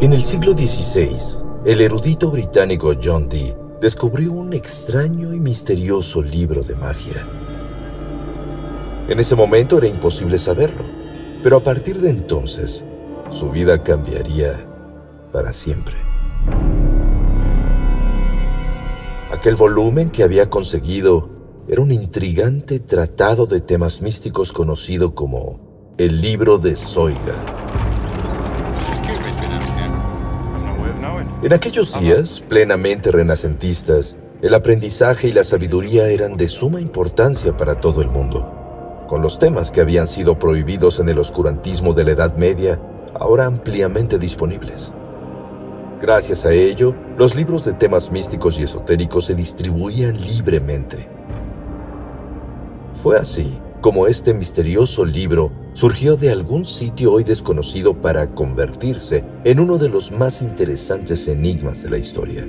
En el siglo XVI, el erudito británico John Dee descubrió un extraño y misterioso libro de magia. En ese momento era imposible saberlo, pero a partir de entonces, su vida cambiaría para siempre. Aquel volumen que había conseguido era un intrigante tratado de temas místicos conocido como el libro de Zoiga. En aquellos días, plenamente renacentistas, el aprendizaje y la sabiduría eran de suma importancia para todo el mundo. Con los temas que habían sido prohibidos en el oscurantismo de la Edad Media, ahora ampliamente disponibles. Gracias a ello, los libros de temas místicos y esotéricos se distribuían libremente. Fue así como este misterioso libro surgió de algún sitio hoy desconocido para convertirse en uno de los más interesantes enigmas de la historia.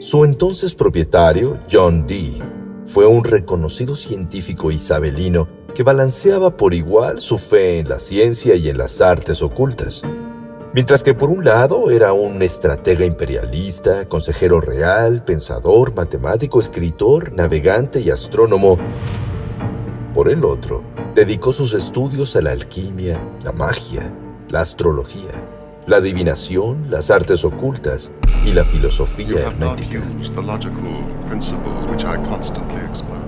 Su entonces propietario, John Dee, fue un reconocido científico isabelino que balanceaba por igual su fe en la ciencia y en las artes ocultas. Mientras que por un lado era un estratega imperialista, consejero real, pensador, matemático, escritor, navegante y astrónomo, por el otro, dedicó sus estudios a la alquimia, la magia, la astrología, la adivinación, las artes ocultas y la filosofía hermética.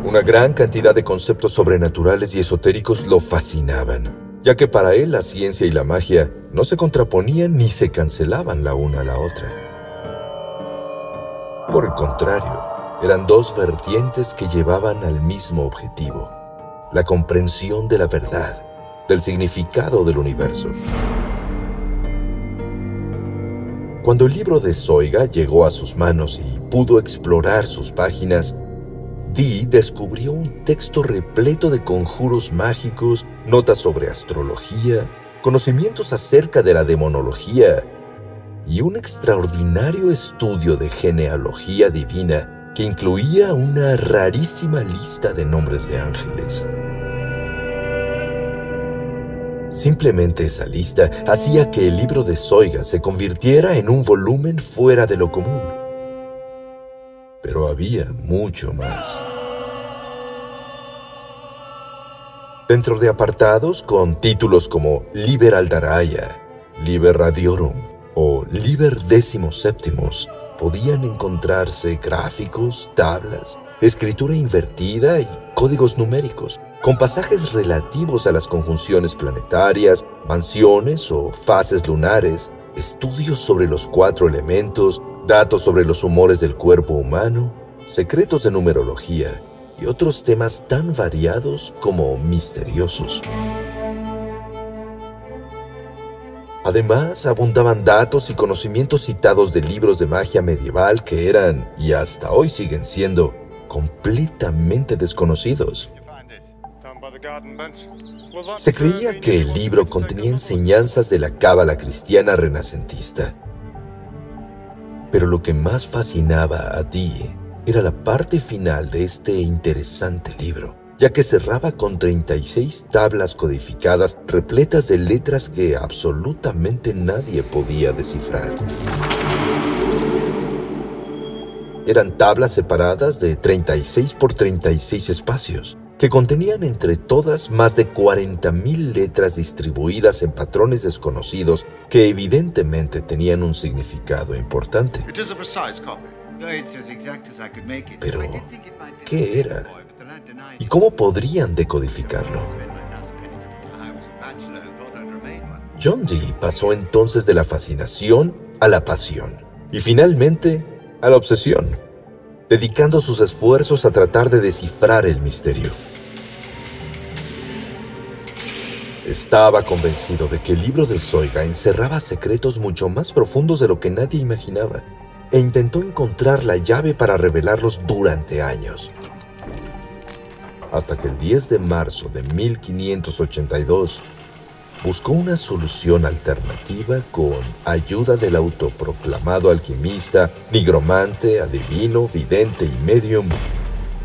Una gran cantidad de conceptos sobrenaturales y esotéricos lo fascinaban ya que para él la ciencia y la magia no se contraponían ni se cancelaban la una a la otra. Por el contrario, eran dos vertientes que llevaban al mismo objetivo, la comprensión de la verdad, del significado del universo. Cuando el libro de Zoiga llegó a sus manos y pudo explorar sus páginas, Dee descubrió un texto repleto de conjuros mágicos, notas sobre astrología, conocimientos acerca de la demonología y un extraordinario estudio de genealogía divina que incluía una rarísima lista de nombres de ángeles. Simplemente esa lista hacía que el libro de Zoiga se convirtiera en un volumen fuera de lo común pero había mucho más. Dentro de apartados con títulos como Liber Aldaraya, Liber Radiorum o Liber Décimos Séptimos, podían encontrarse gráficos, tablas, escritura invertida y códigos numéricos, con pasajes relativos a las conjunciones planetarias, mansiones o fases lunares, estudios sobre los cuatro elementos, datos sobre los humores del cuerpo humano, secretos de numerología y otros temas tan variados como misteriosos. Además, abundaban datos y conocimientos citados de libros de magia medieval que eran, y hasta hoy siguen siendo, completamente desconocidos. Se creía que el libro contenía enseñanzas de la cábala cristiana renacentista pero lo que más fascinaba a ti era la parte final de este interesante libro, ya que cerraba con 36 tablas codificadas repletas de letras que absolutamente nadie podía descifrar. Eran tablas separadas de 36 por 36 espacios, que contenían entre todas más de 40.000 letras distribuidas en patrones desconocidos que evidentemente tenían un significado importante. Pero, ¿qué era? ¿Y cómo podrían decodificarlo? John Dee pasó entonces de la fascinación a la pasión y finalmente a la obsesión dedicando sus esfuerzos a tratar de descifrar el misterio. Estaba convencido de que el libro de Zoiga encerraba secretos mucho más profundos de lo que nadie imaginaba, e intentó encontrar la llave para revelarlos durante años. Hasta que el 10 de marzo de 1582 buscó una solución alternativa con ayuda del autoproclamado alquimista, nigromante, adivino, vidente y medium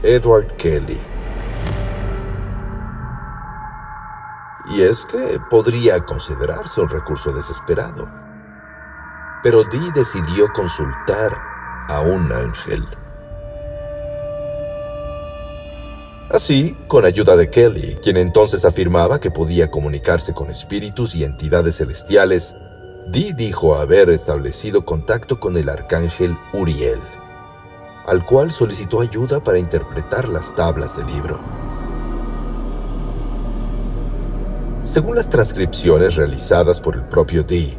Edward Kelly. Y es que podría considerarse un recurso desesperado. Pero Dee decidió consultar a un ángel. Así, con ayuda de Kelly, quien entonces afirmaba que podía comunicarse con espíritus y entidades celestiales, Dee dijo haber establecido contacto con el arcángel Uriel, al cual solicitó ayuda para interpretar las tablas del libro. Según las transcripciones realizadas por el propio Dee,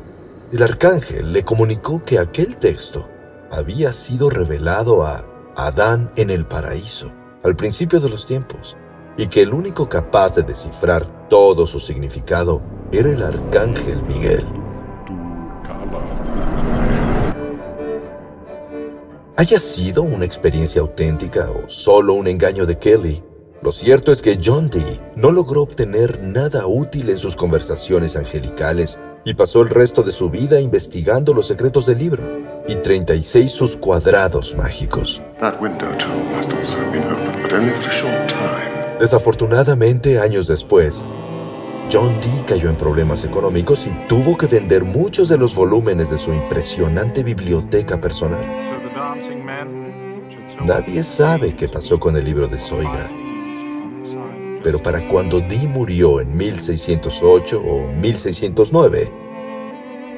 el arcángel le comunicó que aquel texto había sido revelado a Adán en el paraíso al principio de los tiempos, y que el único capaz de descifrar todo su significado era el arcángel Miguel. Haya sido una experiencia auténtica o solo un engaño de Kelly, lo cierto es que John Dee no logró obtener nada útil en sus conversaciones angelicales y pasó el resto de su vida investigando los secretos del libro y 36 sus cuadrados mágicos. Desafortunadamente, años después, John Dee cayó en problemas económicos y tuvo que vender muchos de los volúmenes de su impresionante biblioteca personal. Nadie sabe qué pasó con el libro de Zoiga. Pero para cuando Dee murió en 1608 o 1609,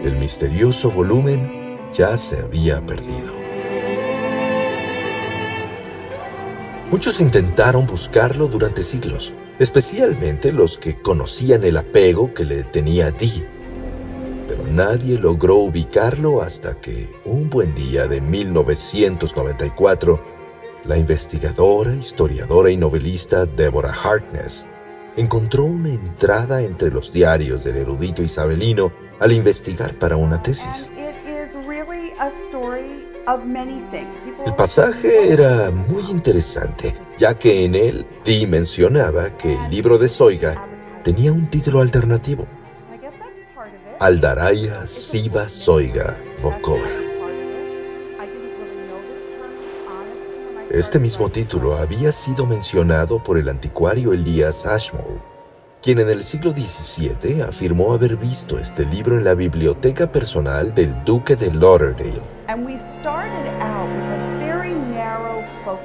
el misterioso volumen ya se había perdido. Muchos intentaron buscarlo durante siglos, especialmente los que conocían el apego que le tenía a Dee. Pero nadie logró ubicarlo hasta que, un buen día de 1994, la investigadora, historiadora y novelista Deborah Harkness encontró una entrada entre los diarios del erudito isabelino al investigar para una tesis. El pasaje era muy interesante, ya que en él Dee mencionaba que el libro de Zoiga tenía un título alternativo. Aldaraya Siva Zoiga Vokor. Este mismo título había sido mencionado por el anticuario Elias Ashmole, quien en el siglo XVII afirmó haber visto este libro en la biblioteca personal del duque de Lauderdale.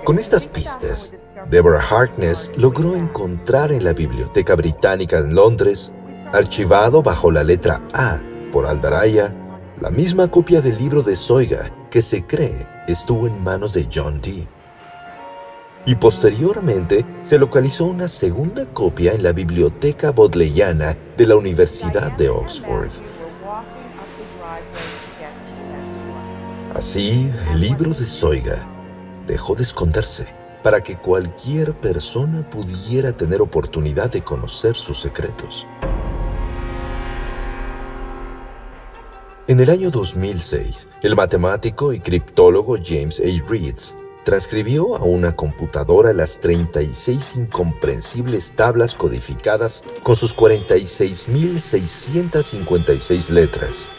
Con estas pistas, Deborah Harkness logró encontrar en la Biblioteca Británica en Londres, archivado bajo la letra A por Aldaraya, la misma copia del libro de Zoiga que se cree estuvo en manos de John Dee. Y posteriormente se localizó una segunda copia en la Biblioteca Bodleiana de la Universidad de Oxford. Así, el libro de Zoiga dejó de esconderse para que cualquier persona pudiera tener oportunidad de conocer sus secretos. En el año 2006, el matemático y criptólogo James A. Reeds transcribió a una computadora las 36 incomprensibles tablas codificadas con sus 46.656 letras.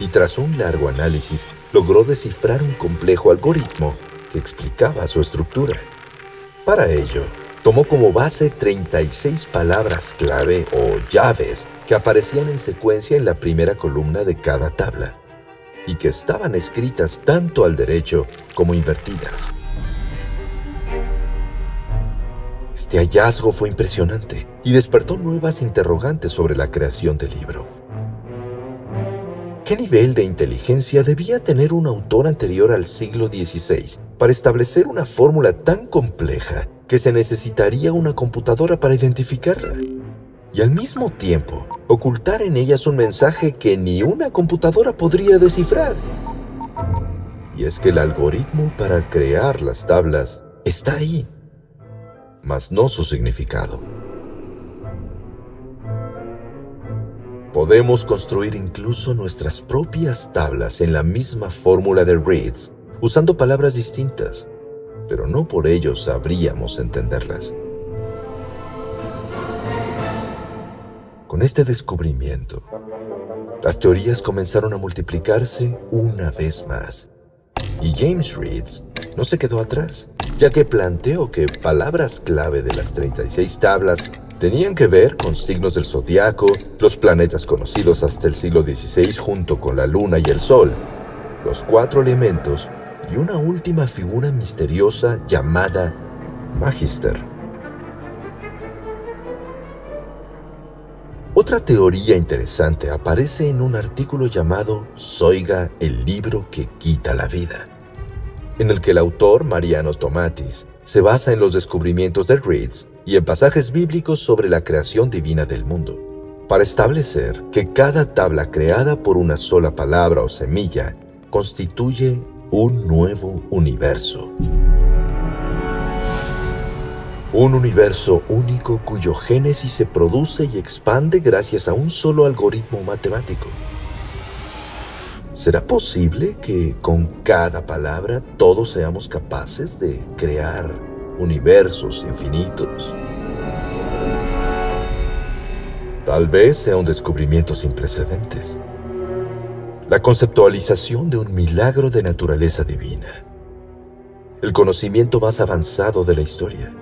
Y tras un largo análisis, logró descifrar un complejo algoritmo que explicaba su estructura. Para ello, tomó como base 36 palabras clave o llaves que aparecían en secuencia en la primera columna de cada tabla y que estaban escritas tanto al derecho como invertidas. Este hallazgo fue impresionante y despertó nuevas interrogantes sobre la creación del libro. ¿Qué nivel de inteligencia debía tener un autor anterior al siglo XVI para establecer una fórmula tan compleja que se necesitaría una computadora para identificarla? y al mismo tiempo ocultar en ellas un mensaje que ni una computadora podría descifrar. Y es que el algoritmo para crear las tablas está ahí, mas no su significado. Podemos construir incluso nuestras propias tablas en la misma fórmula de Reeds, usando palabras distintas, pero no por ello sabríamos entenderlas. Con este descubrimiento, las teorías comenzaron a multiplicarse una vez más. Y James Reeds no se quedó atrás, ya que planteó que palabras clave de las 36 tablas tenían que ver con signos del zodiaco, los planetas conocidos hasta el siglo XVI junto con la luna y el sol, los cuatro elementos y una última figura misteriosa llamada Magister. Otra teoría interesante aparece en un artículo llamado Soiga, el libro que quita la vida, en el que el autor Mariano Tomatis se basa en los descubrimientos de Reeds y en pasajes bíblicos sobre la creación divina del mundo, para establecer que cada tabla creada por una sola palabra o semilla constituye un nuevo universo. Un universo único cuyo génesis se produce y expande gracias a un solo algoritmo matemático. ¿Será posible que con cada palabra todos seamos capaces de crear universos infinitos? Tal vez sea un descubrimiento sin precedentes. La conceptualización de un milagro de naturaleza divina. El conocimiento más avanzado de la historia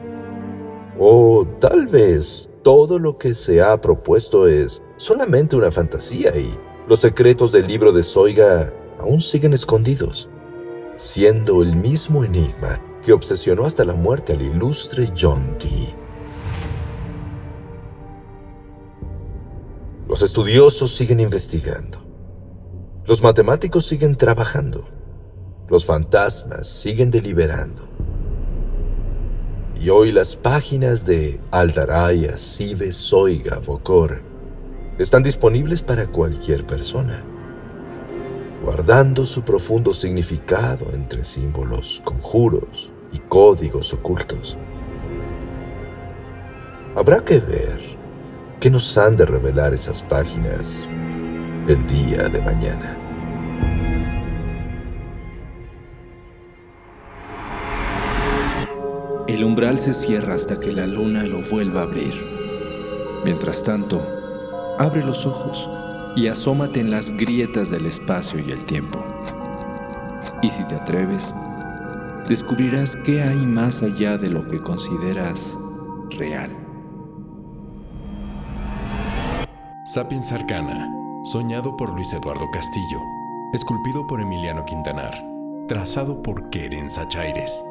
o tal vez todo lo que se ha propuesto es solamente una fantasía y los secretos del libro de Soiga aún siguen escondidos, siendo el mismo enigma que obsesionó hasta la muerte al ilustre John Dee. Los estudiosos siguen investigando. Los matemáticos siguen trabajando. Los fantasmas siguen deliberando. Y hoy las páginas de Aldaraya, Sive, Soiga, Vocor están disponibles para cualquier persona, guardando su profundo significado entre símbolos, conjuros y códigos ocultos. Habrá que ver qué nos han de revelar esas páginas el día de mañana. El umbral se cierra hasta que la luna lo vuelva a abrir. Mientras tanto, abre los ojos y asómate en las grietas del espacio y el tiempo. Y si te atreves, descubrirás qué hay más allá de lo que consideras real. Sapiens Arcana, soñado por Luis Eduardo Castillo, esculpido por Emiliano Quintanar, trazado por Keren Sachaires.